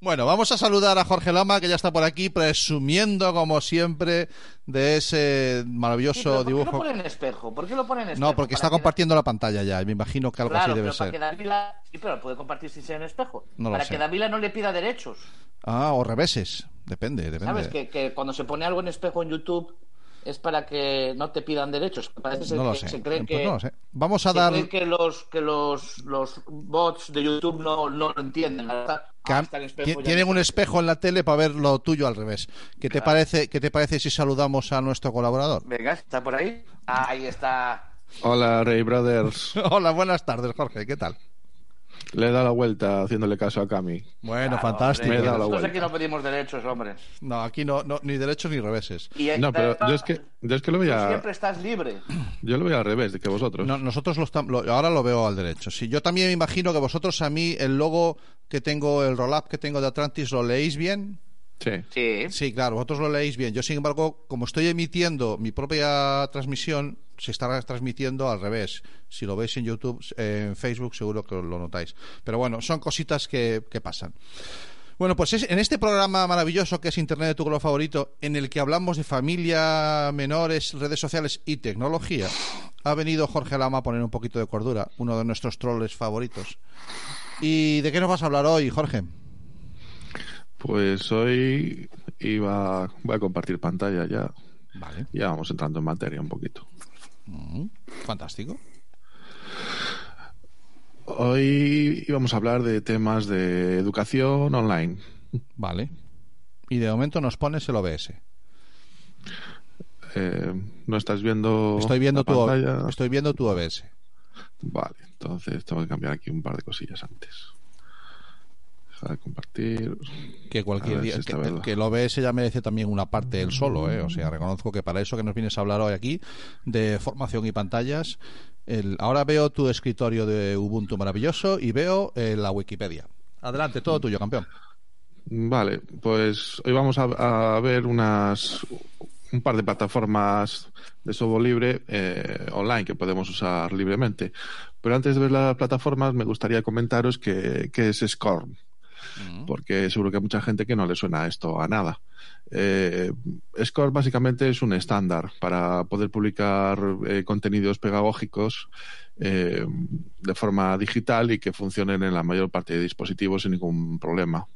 Bueno, vamos a saludar a Jorge Lama, que ya está por aquí, presumiendo, como siempre, de ese maravilloso Sí, pero ¿Por qué dibujo. lo pone en espejo? ¿Por qué lo espejo? No, porque está compartiendo la pantalla ya. y Me imagino que algo Claro, así debe pero para ser. que Davila... Sí, pero puede compartir sin ser en espejo. No lo para sé. que Davila no le pida derechos. Ah, o reveses. Depende, depende. ¿Sabes? Que, que cuando se pone algo en espejo en YouTube es para que no te pidan derechos. Parece No lo que sé. se cree Pues que... no lo sé. Vamos a se dar. cree que los que los, los bots de YouTube no, no lo entienden. verdad. Ah, tienen un espejo en la tele para ver lo tuyo al revés. ¿Qué te Claro. parece? ¿Qué te parece si saludamos a nuestro colaborador? Venga, ¿está por ahí? Ahí está. Hola, Ray Brothers. Hola, buenas tardes, Jorge. ¿Qué tal? Le he dado la vuelta haciéndole caso a Cami. Bueno, Claro, fantástico. hombre, Me he dado la nosotros vuelta. aquí no pedimos derechos, hombre. No, aquí no, no, ni derechos ni reveses. Y No, pero yo es que, yo es que lo tú veía, siempre estás libre. yo lo veía al revés de que vosotros. No, nosotros lo- ahora lo veo al derecho. Sí, yo también me imagino que vosotros a mí el logo que tengo, el roll-up que tengo de Atlantis, ¿lo leéis bien? Sí. Sí. Sí, claro, vosotros lo leéis bien. Yo, sin embargo, como estoy emitiendo mi propia transmisión, se está transmitiendo al revés. Si lo veis en YouTube, en Facebook, seguro que lo notáis. Pero bueno, son cositas que, que pasan. Bueno, pues es- en este programa maravilloso que es Internet de tu color favorito, en el que hablamos de familia, menores, redes sociales y tecnología, ha venido Jorge Lama a poner un poquito de cordura, uno de nuestros troles favoritos. ¿Y de qué nos vas a hablar hoy, Jorge? Pues hoy iba, voy a compartir pantalla ya. Vale, Ya vamos entrando en materia un poquito. fantástico. Hoy íbamos a hablar de temas de educación online. Vale. Y de momento nos pones el OBS. Eh, ¿No estás viendo Estoy viendo la tu pantalla? estoy viendo tu OBS. Vale, entonces tengo que cambiar aquí un par de cosillas antes. Dejar de compartir. Que cualquier día si que, que el OBS ya merece también una parte él solo, ¿eh? O sea, reconozco que para eso que nos vienes a hablar hoy aquí de formación y pantallas, el, ahora veo tu escritorio de Ubuntu maravilloso y veo eh, la Wikipedia. Adelante, todo tuyo, campeón. Vale, pues hoy vamos a, a ver unas un par de plataformas de software libre eh, online que podemos usar libremente. Pero antes de ver las plataformas, me gustaría comentaros que, que es SCORM, porque seguro que hay mucha gente que no le suena esto a nada. Eh, SCORM básicamente es un estándar para poder publicar eh, contenidos pedagógicos eh, de forma digital y que funcionen en la mayor parte de dispositivos sin ningún problema.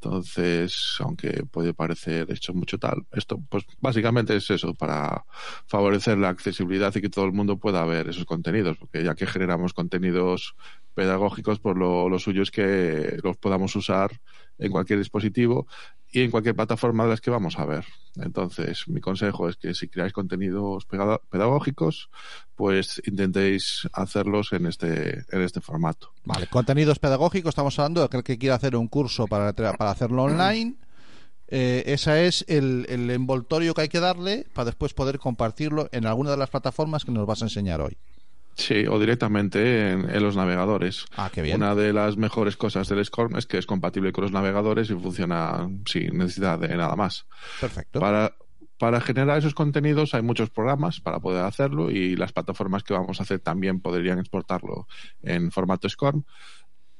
Entonces, aunque puede parecer hecho mucho tal, esto pues básicamente es eso, para favorecer la accesibilidad y que todo el mundo pueda ver esos contenidos, porque ya que generamos contenidos pedagógicos, pues lo, suyo es que los podamos usar en cualquier dispositivo y en cualquier plataforma de las que vamos a ver. Entonces, mi consejo es que si creáis contenidos pedagógicos, pues intentéis hacerlos en este, en este formato. Vale, contenidos pedagógicos, estamos hablando de aquel que quiera hacer un curso para, para hacerlo online. Eh, ese es el, el envoltorio que hay que darle para después poder compartirlo en alguna de las plataformas que nos vas a enseñar hoy. Sí, o directamente en, en los navegadores. Ah, qué bien. Una de las mejores cosas del SCORM es que es compatible con los navegadores y funciona sin necesidad de nada más. Perfecto. Para, para generar esos contenidos hay muchos programas para poder hacerlo y las plataformas que vamos a hacer también podrían exportarlo en formato SCORM.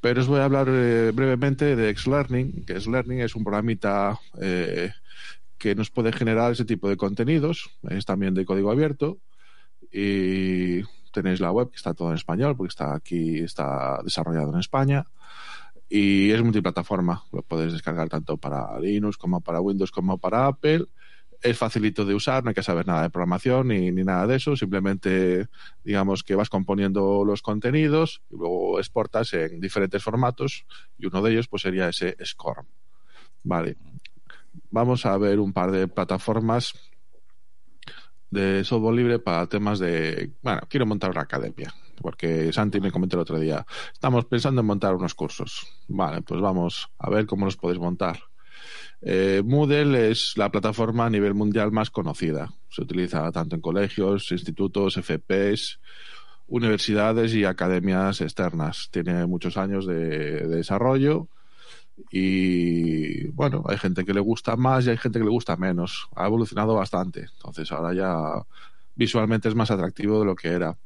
Pero os voy a hablar eh, brevemente de Xlearning, que Xlearning es un programita eh, que nos puede generar ese tipo de contenidos. Es también de código abierto y tenéis la web que está todo en español porque está aquí, está desarrollado en España y es multiplataforma. Lo puedes descargar tanto para Linux como para Windows como para Apple. Es facilito de usar, no hay que saber nada de programación ni, ni nada de eso. Simplemente, digamos que vas componiendo los contenidos y luego exportas en diferentes formatos y uno de ellos pues sería ese SCORM. Vale. Vamos a ver un par de plataformas de software libre para temas de, bueno, quiero montar una academia, porque Santi me comentó el otro día, estamos pensando en montar unos cursos. Vale, pues vamos a ver cómo los podéis montar. Eh, Moodle es la plataforma a nivel mundial más conocida. Se utiliza tanto en colegios, institutos, FPs, universidades y academias externas. Tiene muchos años de, de desarrollo y bueno, hay gente que le gusta más y hay gente que le gusta menos. Ha evolucionado bastante. Entonces ahora ya visualmente es más atractivo de lo que era.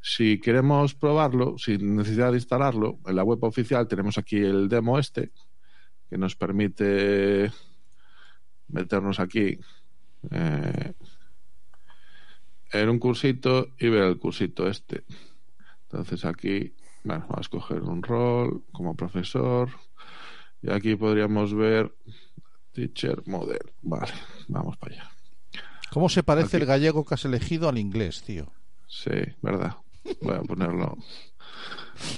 Si queremos probarlo, sin necesidad de instalarlo, en la web oficial tenemos aquí el demo este, que nos permite meternos aquí eh, en un cursito y ver el cursito este. Entonces aquí, bueno, vamos a escoger un rol como profesor y aquí podríamos ver teacher model. Vale, vamos para allá. ¿Cómo se parece Aquí. el gallego que has elegido al inglés, tío? Sí, verdad. Voy a ponerlo.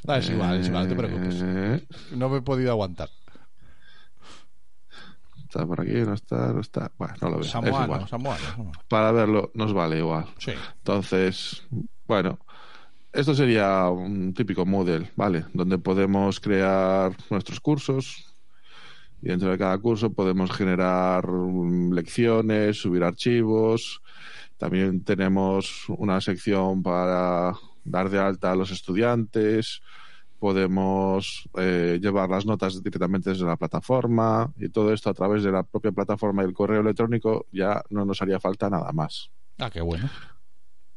Ah, es igual, es igual, no te preocupes. Eh, No me he podido aguantar. Está por aquí, no está, no está. Bueno, no lo veo. es Samoano, igual. samoano, samoano. Para verlo nos vale igual. Sí. Entonces, bueno, esto sería un típico Moodle, ¿vale? Donde podemos crear nuestros cursos y dentro de cada curso podemos generar lecciones, subir archivos. También tenemos una sección para dar de alta a los estudiantes. Podemos eh, llevar las notas directamente desde la plataforma y todo esto a través de la propia plataforma y el correo electrónico ya no nos haría falta nada más. Ah, qué bueno.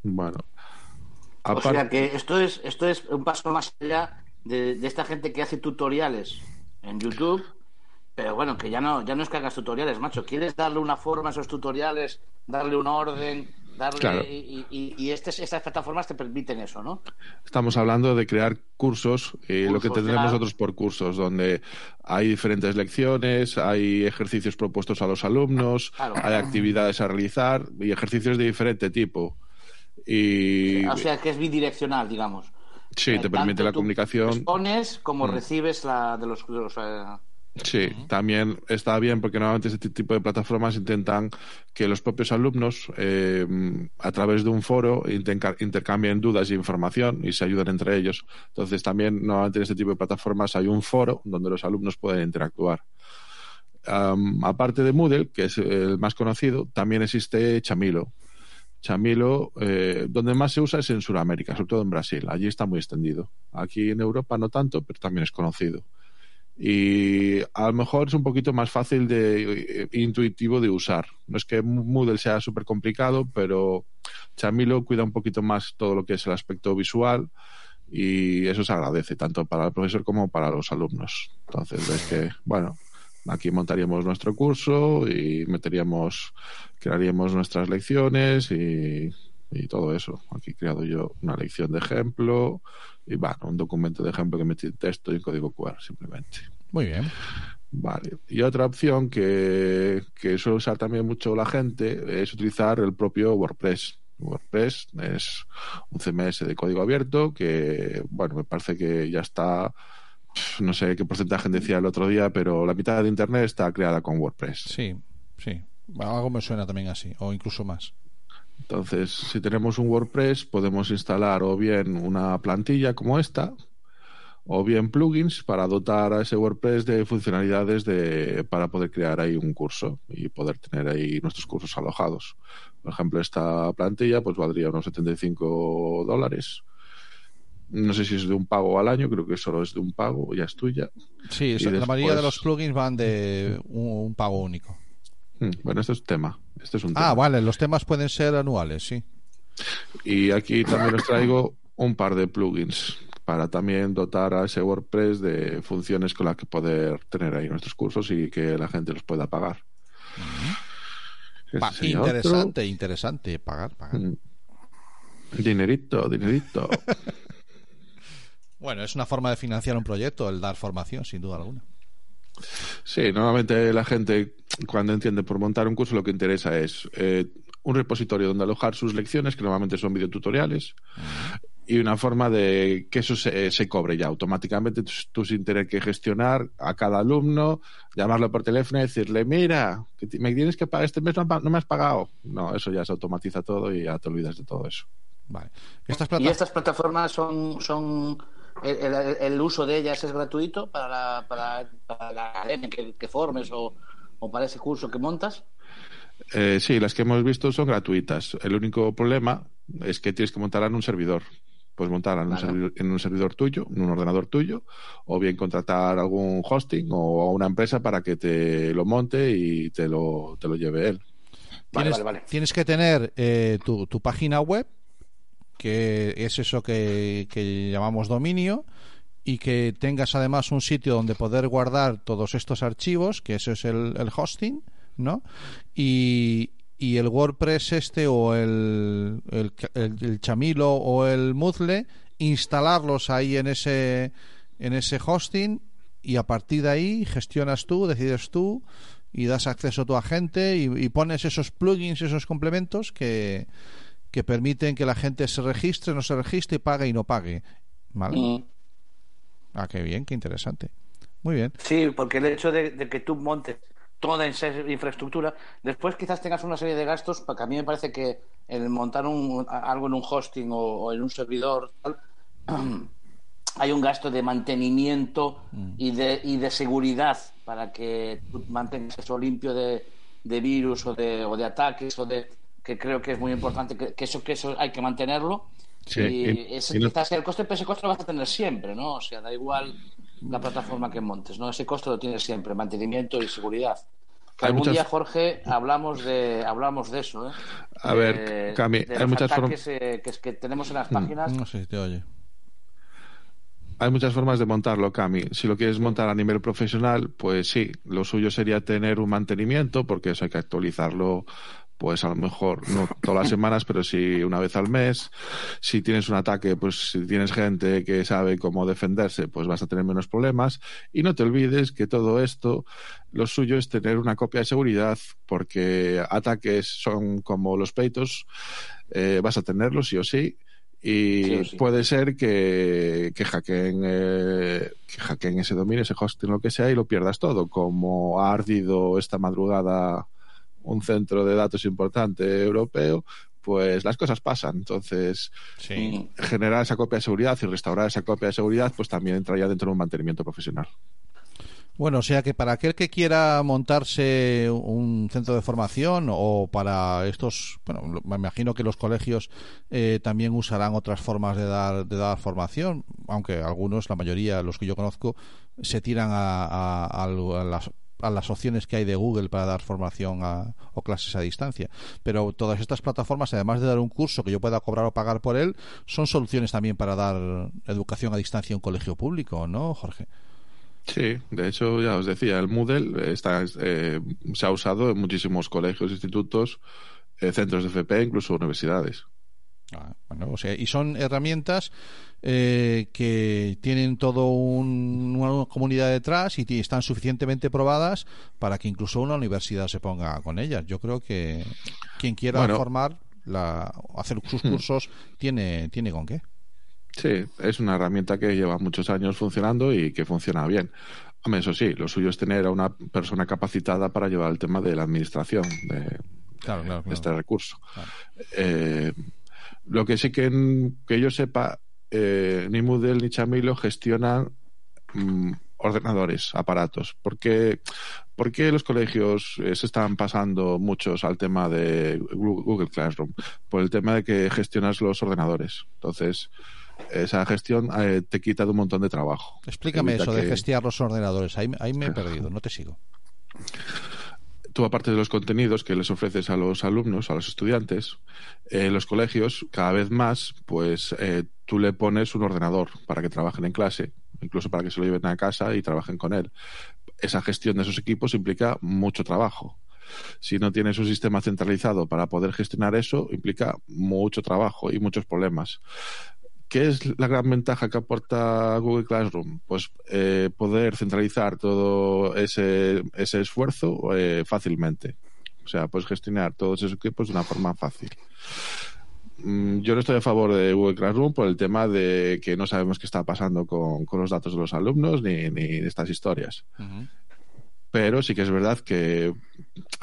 Bueno, O sea que esto es, esto es un paso más allá de, de esta gente que hace tutoriales en YouTube, pero bueno, que ya no, ya no es que hagas tutoriales, macho. Quieres darle una forma a esos tutoriales, darle un orden, darle Claro. y, y- y estas, estas plataformas te permiten eso, ¿no? estamos hablando de crear cursos, y lo que tendremos nosotros por cursos, donde hay diferentes lecciones, hay ejercicios propuestos a los alumnos, Claro. hay actividades a realizar y ejercicios de diferente tipo. Y O sea que es bidireccional, digamos. sí, Eh, te permite la comunicación. Expones como Mm. recibes la de los, de los, eh, Sí, también está bien porque normalmente este tipo de plataformas intentan que los propios alumnos, eh, a través de un foro, intercambien dudas e información y se ayuden entre ellos. Entonces, también normalmente en este tipo de plataformas hay un foro donde los alumnos pueden interactuar. Am, aparte de Moodle, que es el más conocido, también existe Chamilo. Chamilo, eh, donde más se usa es en Sudamérica, sobre todo en Brasil. Allí está muy extendido. Aquí en Europa no tanto, pero también es conocido y a lo mejor es un poquito más fácil de eh, intuitivo de usar. No es que Moodle sea súper complicado, pero Chamilo cuida un poquito más todo lo que es el aspecto visual y eso se agradece tanto para el profesor como para los alumnos. Entonces, ves que, bueno, aquí montaríamos nuestro curso y meteríamos, crearíamos nuestras lecciones y, y todo eso. Aquí he creado yo una lección de ejemplo y, bueno, un documento de ejemplo que metí texto y código QR simplemente. Muy bien. Vale. Y otra opción que, que suele usar también mucho la gente es utilizar el propio WordPress. WordPress es un CMS de código abierto que, bueno, me parece que ya está, no sé qué porcentaje decía el otro día, pero la mitad de Internet está creada con WordPress. Sí, sí. Algo me suena también así, o incluso más. Entonces, si tenemos un WordPress, podemos instalar o bien una plantilla como esta, o bien plugins para dotar a ese WordPress de funcionalidades de, para poder crear ahí un curso y poder tener ahí nuestros cursos alojados. Por ejemplo, esta plantilla pues valdría unos 75 dólares. No sé si es de un pago al año, creo que solo es de un pago, ya es tuya. Sí, la mayoría de los plugins van de un, un pago único. Hmm, Bueno, este es tema. Este es un tema. Ah, vale, los temas pueden ser anuales, sí. Y aquí también os traigo un par de plugins para también dotar a ese WordPress de funciones con las que poder tener ahí nuestros cursos y que la gente los pueda pagar. Este Pa- sería otro. interesante, interesante. Pagar, pagar. Mm. Dinerito, dinerito. Bueno, es una forma de financiar un proyecto, el dar formación, sin duda alguna. Sí, normalmente la gente cuando entiende por montar un curso lo que interesa es eh, un repositorio donde alojar sus lecciones, que normalmente son videotutoriales, y una forma de que eso se, se cobre ya automáticamente, tú, sin tener que gestionar a cada alumno, llamarlo por teléfono y decirle, mira, que me tienes que pagar este mes, no, no me has pagado. No, eso ya se automatiza todo y ya te olvidas de todo eso. Vale. Estas Y plataformas. estas plataformas son, son el, el- el uso de ellas es gratuito para la, para, para la academia que, que formes o, o para ese curso que montas. Eh, sí, las que hemos visto son gratuitas. El único problema es que tienes que montarla en un servidor. Puedes montarla en, un, servidor, en un servidor tuyo, en un ordenador tuyo, o bien contratar algún hosting o a una empresa para que te lo monte y te lo, te lo lleve él. Vale, tienes, vale, vale. tienes que tener eh, tu, tu página web, que es eso que, que llamamos dominio, y que tengas además un sitio donde poder guardar todos estos archivos, que eso es el, hosting, ¿no? Y, y el WordPress este o el, el, el, Chamilo o el Moodle instalarlos ahí en ese en ese hosting y a partir de ahí gestionas tú, decides tú y das acceso a tu agente y, y pones esos plugins, esos complementos que, que permiten que la gente se registre, no se registre, pague y no pague. ¿Vale? Mm. Ah, qué bien, qué interesante. Muy bien. Sí, porque el hecho de, de que tú montes toda esa infraestructura, después quizás tengas una serie de gastos, porque a mí me parece que el montar un, algo en un hosting o, o en un servidor tal, hay un gasto de mantenimiento Mm. y, de, y de seguridad para que tú mantengas eso limpio de, de virus o de, o de ataques o de que creo que es muy importante que, que eso que eso hay que mantenerlo Sí, y, ese y no- quizás el coste pero ese coste lo vas a tener siempre no o sea da igual la plataforma que montes no ese coste lo tienes siempre mantenimiento y seguridad que Hay algún muchas- día Jorge hablamos de hablamos de eso ¿eh? A ver, De- Cami, de hay los muchas ataques eh, que, es que tenemos en las páginas No sé si te oye. Hay muchas formas de montarlo, Cami. Si lo quieres montar a nivel profesional, pues sí, lo suyo sería tener un mantenimiento, porque eso hay que actualizarlo, pues a lo mejor no todas las semanas, pero sí una vez al mes. Si tienes un ataque, pues si tienes gente que sabe cómo defenderse, pues vas a tener menos problemas. Y no te olvides que todo esto, lo suyo es tener una copia de seguridad, porque ataques son como los peitos, eh, vas a tenerlos sí o sí. Y Sí o sí. puede ser que, que, hackeen, eh, que hackeen ese dominio, ese hosting, lo que sea, y lo pierdas todo, como ha ardido esta madrugada un centro de datos importante europeo, pues las cosas pasan. Entonces, Sí. Mm. generar esa copia de seguridad y restaurar esa copia de seguridad, pues también entraría dentro de un mantenimiento profesional. Bueno, o sea que para aquel que quiera montarse un centro de formación o para estos, bueno, me imagino que los colegios eh, también usarán otras formas de dar, de dar formación, aunque algunos, la mayoría, los que yo conozco, se tiran a las a las opciones que hay de Google para dar formación a- o clases a distancia. Pero todas estas plataformas, además de dar un curso que yo pueda cobrar o pagar por él, son soluciones también para dar educación a distancia en un colegio público, ¿no, Jorge? Sí, de hecho, ya os decía, el Moodle está, eh, se ha usado en muchísimos colegios, institutos, eh, centros de FP, incluso universidades. Ah, bueno, o sea, y son herramientas eh, que tienen todo un- una comunidad detrás y están suficientemente probadas para que incluso una universidad se ponga con ellas. Yo creo que quien quiera Bueno. formar, la, hacer sus cursos, tiene, tiene con qué. Sí, es una herramienta que lleva muchos años funcionando y que funciona bien. Hombre, eso sí, lo suyo es tener a una persona capacitada para llevar el tema de la administración de, Claro, claro, de este claro. recurso. Eh, lo que sí que, que yo sepa, eh, ni Moodle ni Chamilo gestionan mm, ordenadores, aparatos. porque ¿Por qué los colegios eh, se están pasando muchos al tema de Google Classroom? Por el tema de que gestionas los ordenadores. Entonces, esa gestión eh, te quita de un montón de trabajo. Explícame Evita eso de que- gestionar los ordenadores. Ahí, ahí me he perdido, no te sigo. Tú aparte de los contenidos que les ofreces a los alumnos, a los estudiantes, eh, los colegios cada vez más, pues eh, tú le pones un ordenador para que trabajen en clase, incluso para que se lo lleven a casa y trabajen con él. Esa gestión de esos equipos implica mucho trabajo. Si no tienes un sistema centralizado para poder gestionar eso, implica mucho trabajo y muchos problemas. ¿Qué es la gran ventaja que aporta Google Classroom? Pues eh, poder centralizar todo ese, ese esfuerzo eh, fácilmente. O sea, puedes gestionar todos esos equipos de una forma fácil. Mm, Yo no estoy a favor de Google Classroom por el tema de que no sabemos qué está pasando con, con los datos de los alumnos ni, ni de estas historias. Pero sí que es verdad que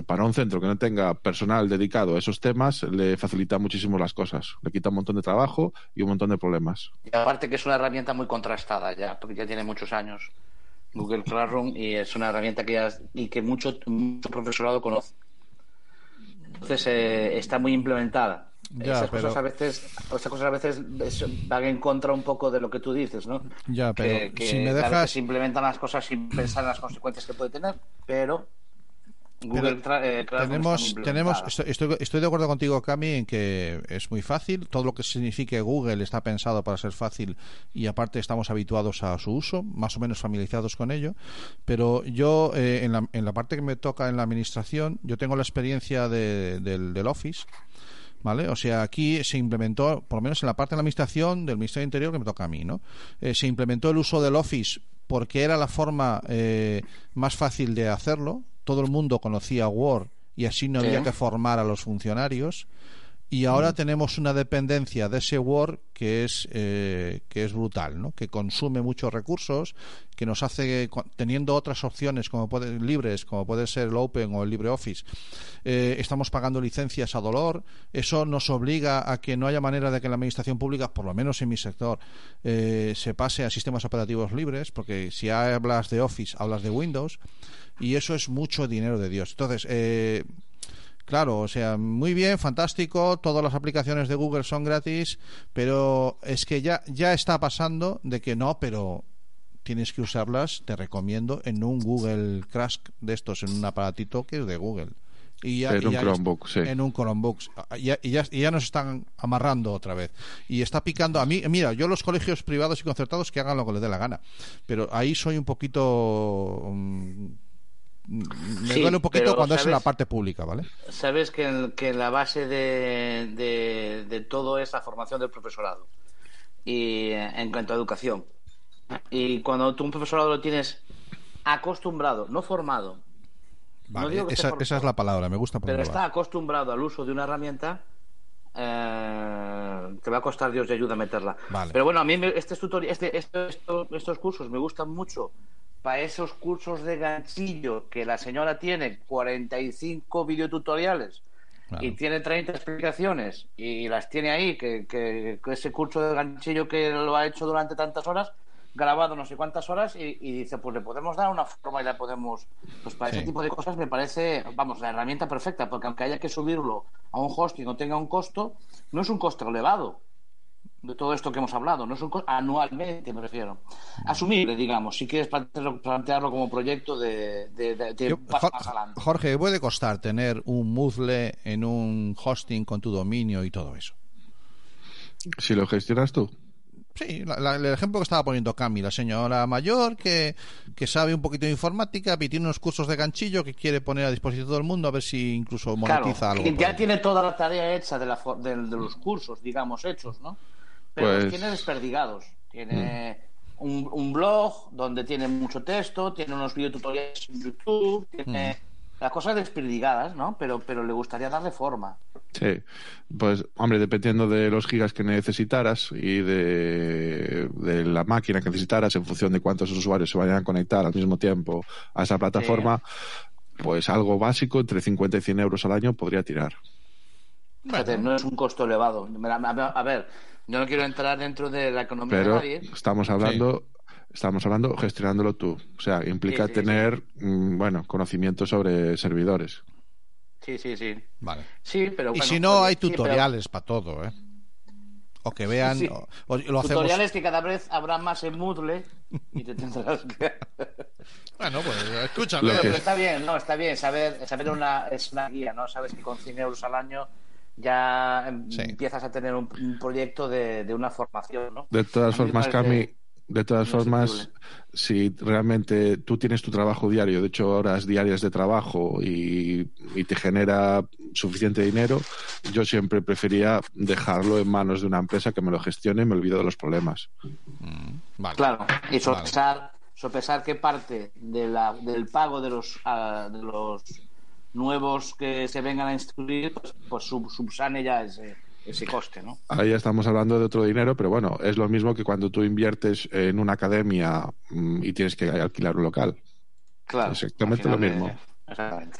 para un centro que no tenga personal dedicado a esos temas le facilita muchísimo las cosas. Le quita un montón de trabajo y un montón de problemas. Y aparte que es una herramienta muy contrastada ya, porque ya tiene muchos años Google Classroom y es una herramienta que ya y que mucho, profesorado conoce. Entonces eh, está muy implementada. Ya, esas, pero- cosas a veces, esas cosas a veces es- van en contra un poco de lo que tú dices, ¿no? Ya, pero que, que si me dejas... se implementan las cosas sin pensar en las consecuencias que puede tener, pero Google eh, tenemos, tenemos estoy- estoy de acuerdo contigo, Cami, en que es muy fácil. Todo lo que signifique Google está pensado para ser fácil y aparte estamos habituados a su uso, más o menos familiarizados con ello. Pero yo, eh, en, la, en la parte que me toca en la administración, yo tengo la experiencia de- del, del Office. ¿Vale? O sea, aquí se implementó, por lo menos en la parte de la administración del Ministerio del Interior que me toca a mí, ¿no? Eh, se implementó el uso del Office porque era la forma eh, más fácil de hacerlo. Todo el mundo conocía Word y así no Sí. había que formar a los funcionarios. Y ahora tenemos una dependencia de ese Word que es eh, que es brutal, ¿no? Que consume muchos recursos, que nos hace teniendo otras opciones como puede, libres, como puede ser el Open o el LibreOffice, eh, estamos pagando licencias a dolor. Eso nos obliga a que no haya manera de que la administración pública, por lo menos en mi sector, eh, se pase a sistemas operativos libres, porque si hablas de Office, hablas de Windows, y eso es mucho dinero de Dios. Entonces, eh, Claro, o sea, muy bien, fantástico, todas las aplicaciones de Google son gratis, pero es que ya, ya está pasando de que no, pero tienes que usarlas, te recomiendo, en un Google Crash de estos, en un aparatito que es de Google. Y ya- En un Chromebook, sí. En un Chromebook. Y ya, y ya- y ya nos están amarrando otra vez. Y está picando. A mí, mira, yo los colegios privados y concertados que hagan lo que les dé la gana. Pero ahí soy un poquito. mm, me Sí, duele un poquito pero, cuando es en la parte pública, ¿vale? Sabes que, en- que la base de, de, de todo es la formación del profesorado y eh, en cuanto a educación. Y cuando tú un profesorado lo tienes acostumbrado, no formado, Vale, digo que esté esa, formado, esa es la palabra, me gusta pero está acostumbrado al uso de una herramienta, eh, te va a costar Dios de ayuda meterla. Vale. Pero bueno, a mí me- este tutori- este, esto- esto- estos cursos me gustan mucho para esos cursos de ganchillo que la señora tiene 45 videotutoriales Claro. y tiene 30 explicaciones y las tiene ahí, que, que- que ese curso de ganchillo que lo ha hecho durante tantas horas, grabado no sé cuántas horas, y, y dice, pues le podemos dar una forma y la podemos... Pues para Sí. ese tipo de cosas me parece, vamos, la herramienta perfecta, porque aunque haya que subirlo a un hosting o tenga un costo, no es un costo elevado de todo esto que hemos hablado, no es un costo anualmente, me refiero. Asumible, digamos, si quieres plantearlo, plantearlo como proyecto de, de, de- de Yo- paso Jor- más adelante. Jorge, ¿qué puede costar tener un Moodle en un hosting con tu dominio y todo eso? Si lo gestionas tú. Sí, la- la- el ejemplo que estaba poniendo Cami, la señora mayor que, que sabe un poquito de informática y tiene unos cursos de ganchillo que quiere poner a disposición de todo el mundo a ver si incluso Claro, monetiza algo. que ya tiene toda la tarea hecha de, la, de los cursos, digamos, hechos, ¿no? Pero los Pues- tiene desperdigados. Tiene Mm. un, un blog donde tiene mucho texto, tiene unos videotutoriales en YouTube, tiene Mm. las cosas desperdigadas, ¿no? Pero, pero le gustaría darle forma. Sí, pues hombre, dependiendo de los gigas que necesitaras y de, de la máquina que necesitaras en función de cuántos usuarios se vayan a conectar al mismo tiempo a esa plataforma, pues algo básico, entre 50 y 100 euros al año podría tirar. Fíjate, no es un costo elevado. A ver, yo no quiero entrar dentro de la economía de Pero nadie. estamos hablando, estamos hablando gestionándolo tú. O sea, implica Sí, sí, sí. tener, mm, bueno, conocimiento sobre servidores. Sí, sí, sí. Vale. Sí, pero Y bueno, si no, oye, hay sí, pero- tutoriales para todo, ¿eh? O que vean, Sí. o, o lo hacemos... Tutoriales que cada vez habrá más en Moodle y te tendrás que... Bueno, pues escúchame. Pero, que- pero está bien, no, está bien saber, saber una, es una guía, ¿no? Sabes que con 100 euros al año ya em, Sí. empiezas a tener un, un proyecto de, de una formación, ¿no? De todas formas, Cami, de todas formas, si realmente tú tienes tu trabajo diario, de hecho horas diarias de trabajo y, y te genera suficiente dinero, yo siempre prefería dejarlo en manos de una empresa que me lo gestione y me olvido de los problemas. Mm, vale. Claro, y sopesar, sopesar qué parte de la, del pago de los, ah, de los nuevos que se vengan a instruir, pues, pues sub- subsane ya ese, ese coste, ¿no? Ahí ya estamos hablando de otro dinero, pero bueno, es lo mismo que cuando tú inviertes en una academia mm, y tienes que alquilar un local. Claro. Exactamente lo mismo. eh, exactamente.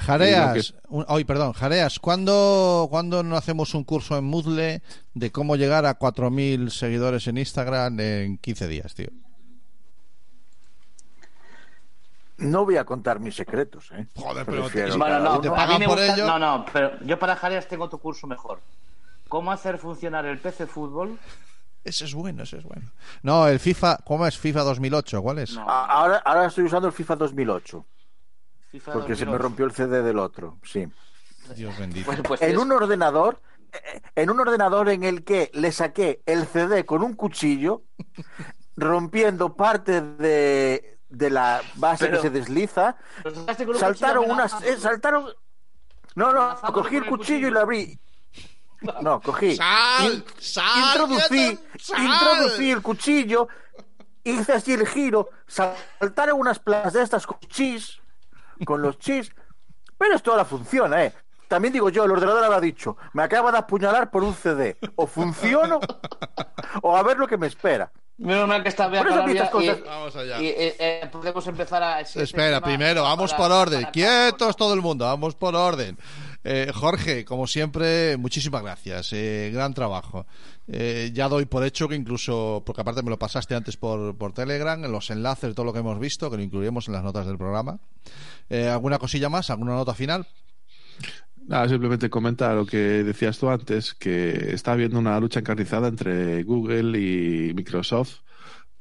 Jareas, hoy, perdón, Jareas, ¿cuándo, ¿cuándo no hacemos un curso en Moodle de cómo llegar a 4.000 seguidores en Instagram en 15 días, tío? No voy a contar mis secretos, ¿eh? Joder, pero Prefiero- Bueno, no, ¿Y te a mí me por gusta- ello? No, no, pero yo para Jareas tengo otro curso mejor. ¿Cómo hacer funcionar el PC Fútbol? Ese es bueno, ese es bueno. No, el FIFA, ¿cómo es FIFA 2008? ¿Cuál es? No. Ahora, ahora estoy usando el FIFA 2008. FIFA Porque se me 2008. rompió el CD del otro, sí. Dios bendito. Bueno, pues En es- un ordenador, en un ordenador en el que le saqué el CD con un cuchillo, rompiendo parte de, de la base Pero- que se desliza, un saltaron unas, eh, saltaron, no, no, cogí el cuchillo y lo abrí. No, cogí. ¡Sal! In- ¡Sal! Introducí, introducí el cuchillo, hice así el giro, saltaron unas placas de estas con chis, con los chis, pero esto ahora funciona, ¿eh? También digo yo, el ordenador habrá dicho, me acaba de apuñalar por un CD, o funciono, o a ver lo que me espera. Menos mal que está Bea Calabria y- Vamos allá. y, eh, eh, podemos empezar a... Espera, primero, vamos para- por orden. para- Quietos todo el mundo, vamos por orden. Eh, Jorge, como siempre, muchísimas gracias. Eh, gran trabajo. Eh, ya doy por hecho que incluso, porque aparte me lo pasaste antes por, por Telegram, en los enlaces, todo lo que hemos visto, que lo incluiremos en las notas del programa. Eh, ¿Alguna cosilla más? ¿Alguna nota final? Nada, simplemente comentar lo que decías tú antes, que está habiendo una lucha encarnizada entre Google y Microsoft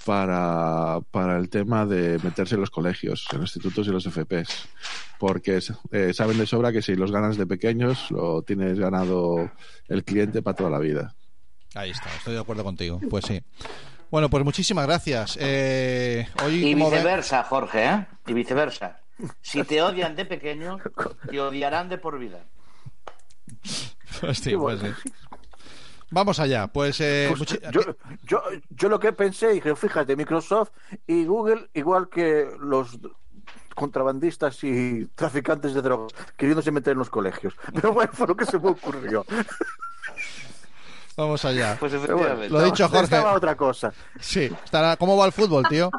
para, para el tema de meterse en los colegios, en los institutos y los FPs. Porque eh, saben de sobra que si los ganas de pequeños, lo tienes ganado el cliente para toda la vida. Ahí está, estoy de acuerdo contigo. Pues sí. Bueno, pues muchísimas gracias. Eh, hoy, Y ven- viceversa, Jorge, ¿eh? Y viceversa. Si te odian de pequeño, te odiarán de por vida. Pues sí, pues sí. Vamos allá. Pues, eh, Pues yo, yo, yo lo que pensé, dije, fíjate, Microsoft y Google, igual que los contrabandistas y traficantes de drogas, queriéndose meter en los colegios. Pero bueno, fue lo que se me ocurrió. vamos allá. Pues Pero bueno, efectivamente. Lo dicho, Jorge. Estaba otra cosa. Sí, estará. ¿Cómo va el fútbol, tío?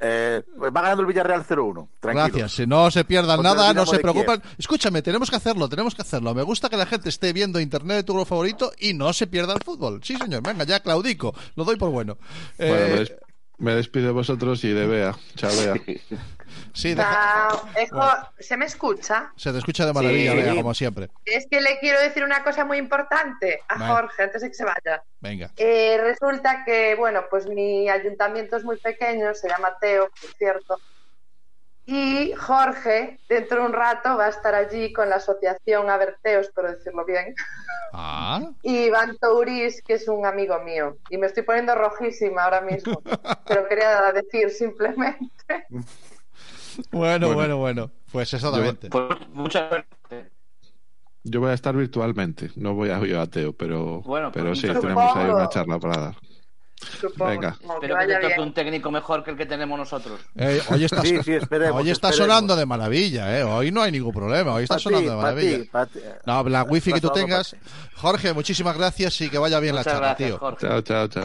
Eh, va ganando el Villarreal 0-1. Tranquilos. Gracias. Si no se pierdan Contra nada, no se de preocupen. Escúchame, tenemos que hacerlo, tenemos que hacerlo. Me gusta que la gente esté viendo internet tu grupo favorito y no se pierda el fútbol. Sí, señor. Venga, ya claudico. Lo doy por bueno. Eh, Bueno, des- me despido de vosotros y de Bea. Chao, Bea. sí, deja- Ah, ¿Se me escucha? se te escucha de maravilla, Sí. Bea, como siempre. Es que le quiero decir una cosa muy importante a Vale. Jorge antes de que se vaya. Venga. Eh, resulta que, bueno, pues mi ayuntamiento es muy pequeño, se llama Teo, por cierto. Y Jorge, dentro de un rato, va a estar allí con la asociación Aberteos, por decirlo bien. Ah, Y Iván Touris, que es un amigo mío. Y me estoy poniendo rojísima ahora mismo. Pero quería decir simplemente. bueno, Bueno. bueno, bueno. Pues exactamente. Pues mucha suerte. Yo voy a estar virtualmente, no voy a ir a Teo, pero, Bueno, pero pues sí, mucho tenemos ahí una charla para dar. Supongo. Venga. Espero que vaya te toque bien. un técnico mejor que el que tenemos nosotros. Eh, hoy está, Sí, sí, esperemos, hoy está esperemos. sonando de maravilla, ¿eh? Hoy no hay ningún problema. Hoy está Pa' sonando de pa' maravilla. ti, pa' ti. No, la wifi que tú tengas. pa'. Jorge, muchísimas gracias y que vaya bien Muchas la charla, gracias, tío. Jorge. Chao, chao, chao.